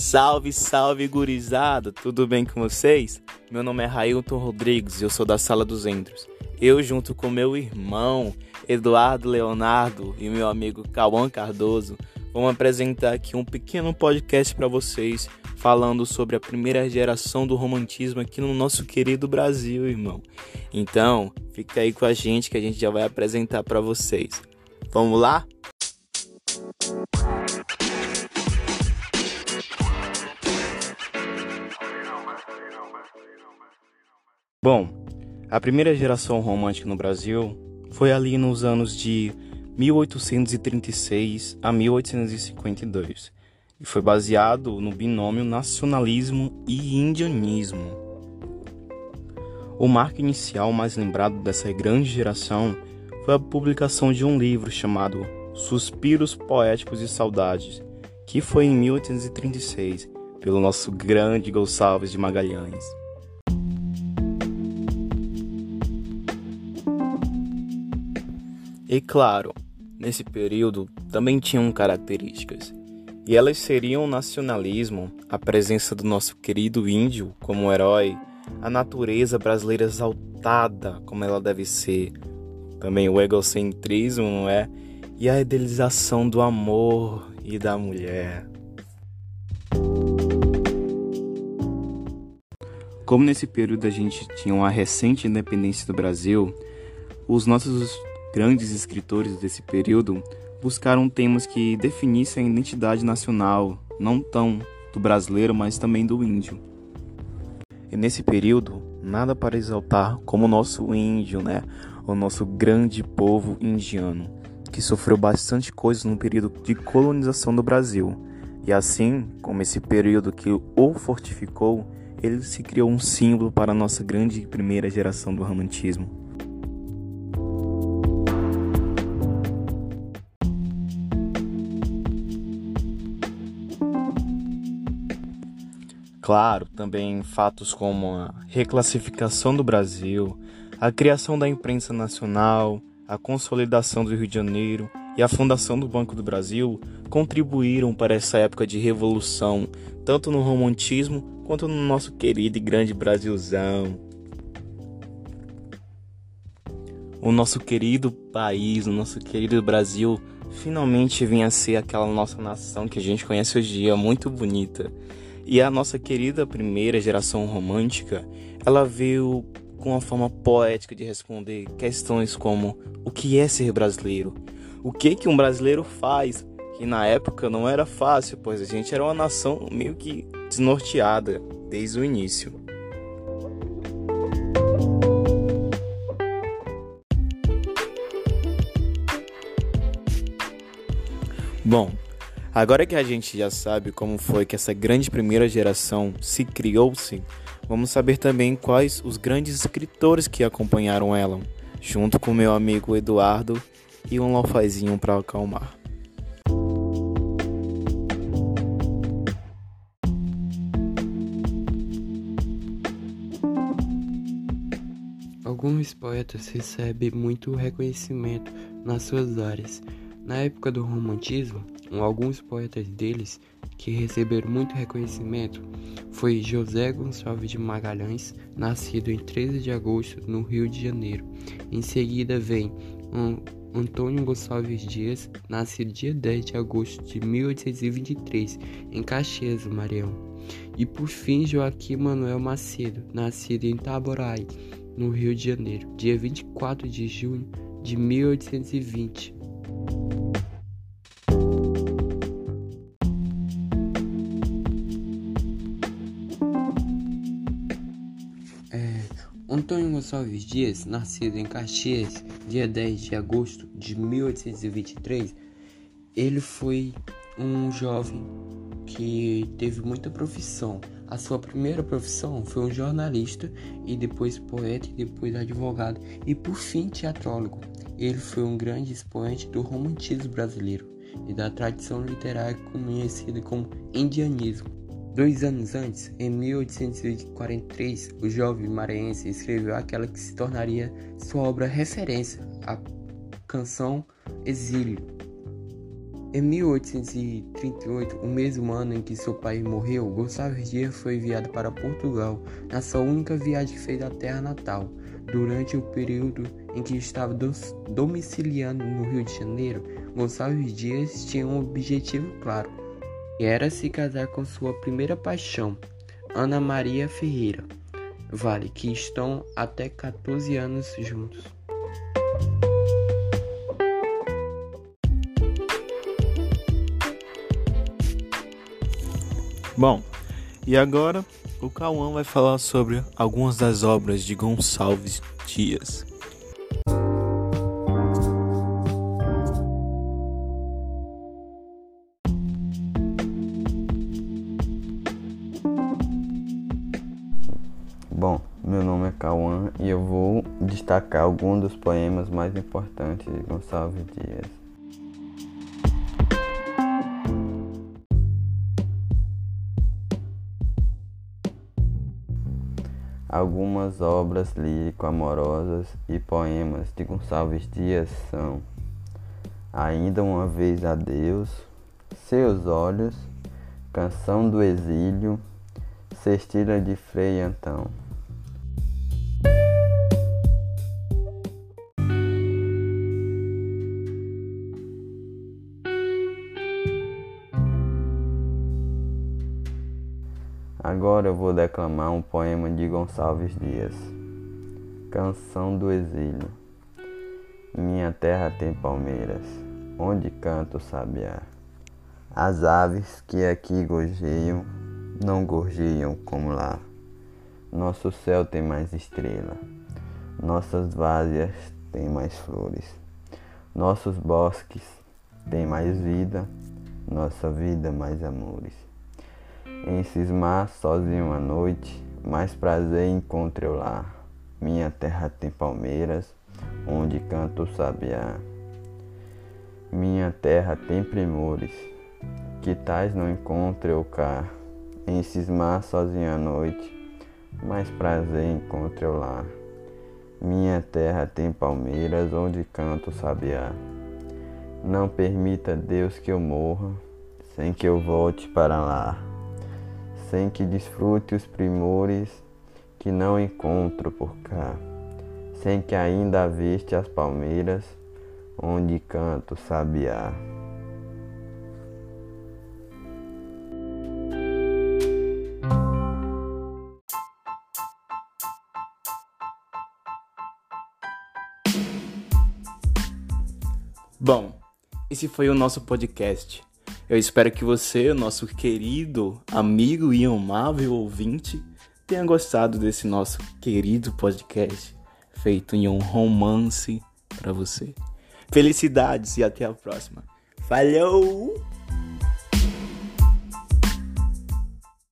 Salve, salve, gurizada! Tudo bem com vocês? Meu nome é Railton Rodrigues e eu sou da Sala dos Endros. Eu, junto com meu irmão Eduardo Leonardo e meu amigo Cauã Cardoso, vamos apresentar aqui um pequeno podcast para vocês falando sobre a primeira geração do romantismo aqui no nosso querido Brasil, irmão. Então, fica aí com a gente que a gente já vai apresentar para vocês. Vamos lá? Bom, a primeira geração romântica no Brasil foi ali nos anos de 1836 a 1852 e foi baseado no binômio nacionalismo e indianismo. O marco inicial mais lembrado dessa grande geração foi a publicação de um livro chamado Suspiros Poéticos e Saudades, que foi em 1836 pelo nosso grande Gonçalves de Magalhães. E claro, nesse período também tinham características. E elas seriam o nacionalismo, a presença do nosso querido índio como herói, a natureza brasileira exaltada como ela deve ser, também o egocentrismo, não é? E a idealização do amor e da mulher. Como nesse período a gente tinha uma recente independência do Brasil, os nossos grandes escritores desse período buscaram temas que definissem a identidade nacional, não tão do brasileiro, mas também do índio. E nesse período, nada para exaltar como o nosso índio, né? O nosso grande povo indiano, que sofreu bastante coisas no período de colonização do Brasil. E assim, como esse período que o fortificou, ele se criou um símbolo para a nossa grande primeira geração do romantismo. Claro, também fatos como a reclassificação do Brasil, a criação da imprensa nacional, a consolidação do Rio de Janeiro e a fundação do Banco do Brasil contribuíram para essa época de revolução, tanto no romantismo quanto no nosso querido e grande Brasilzão. O nosso querido país, o nosso querido Brasil, finalmente vinha a ser aquela nossa nação que a gente conhece hoje dia, muito bonita. E a nossa querida primeira geração romântica, ela veio com uma forma poética de responder questões como o que é ser brasileiro? O que que um brasileiro faz? Que na época não era fácil, pois a gente era uma nação meio que desnorteada desde o início. Bom, Agora que a gente já sabe como foi que essa grande primeira geração se criou-se, vamos saber também quais os grandes escritores que acompanharam ela, junto com meu amigo Eduardo e um lofazinho para acalmar. Alguns poetas recebem muito reconhecimento nas suas áreas. Na época do romantismo, Alguns poetas deles que receberam muito reconhecimento foi José Gonçalves de Magalhães, nascido em 13 de agosto no Rio de Janeiro. Em seguida vem um Antônio Gonçalves Dias, nascido dia 10 de agosto de 1823 em Caxias, Maranhão. E por fim Joaquim Manuel Macedo, nascido em Itaboraí, no Rio de Janeiro, dia 24 de junho de 1820. Gonçalves Dias, nascido em Caxias, dia 10 de agosto de 1823, ele foi um jovem que teve muita profissão. A sua primeira profissão foi um jornalista e depois poeta e depois advogado e por fim teatrólogo. Ele foi um grande expoente do romantismo brasileiro e da tradição literária conhecida como indianismo. Dois anos antes, em 1843, o jovem maranhense escreveu aquela que se tornaria sua obra referência, a canção Exílio. Em 1838, o mesmo ano em que seu pai morreu, Gonçalves Dias foi enviado para Portugal, na sua única viagem que fez à terra natal. Durante o período em que estava domiciliando no Rio de Janeiro, Gonçalves Dias tinha um objetivo claro, e era se casar com sua primeira paixão, Ana Maria Ferreira Vale, que estão até 14 anos juntos. Bom, e agora o Cauã vai falar sobre algumas das obras de Gonçalves Dias. E eu vou destacar alguns dos poemas mais importantes de Gonçalves Dias. Algumas obras lírico-amorosas e poemas de Gonçalves Dias são Ainda uma vez a Deus, Seus olhos, Canção do Exílio, Cestilha de Frei Antão. Agora eu vou declamar um poema de Gonçalves Dias. Canção do Exílio. Minha terra tem palmeiras, onde canto o sabiá. As aves que aqui gorjeiam, não gorjeiam como lá. Nosso céu tem mais estrela, nossas várzeas têm mais flores, nossos bosques têm mais vida, nossa vida mais amores. Em cismar sozinho à noite, mais prazer encontro eu lá. Minha terra tem palmeiras, onde canto o sabiá. Minha terra tem primores, que tais não encontro eu cá. Em cismar sozinho à noite, mais prazer encontro eu lá. Minha terra tem palmeiras, onde canto o sabiá. Não permita Deus que eu morra, sem que eu volte para lá sem que desfrute os primores que não encontro por cá, sem que ainda aviste as palmeiras onde canto sabiá. Bom, esse foi o nosso podcast. Eu espero que você, nosso querido amigo e amável ouvinte, tenha gostado desse nosso querido podcast feito em um romance para você. Felicidades e até a próxima. Falou!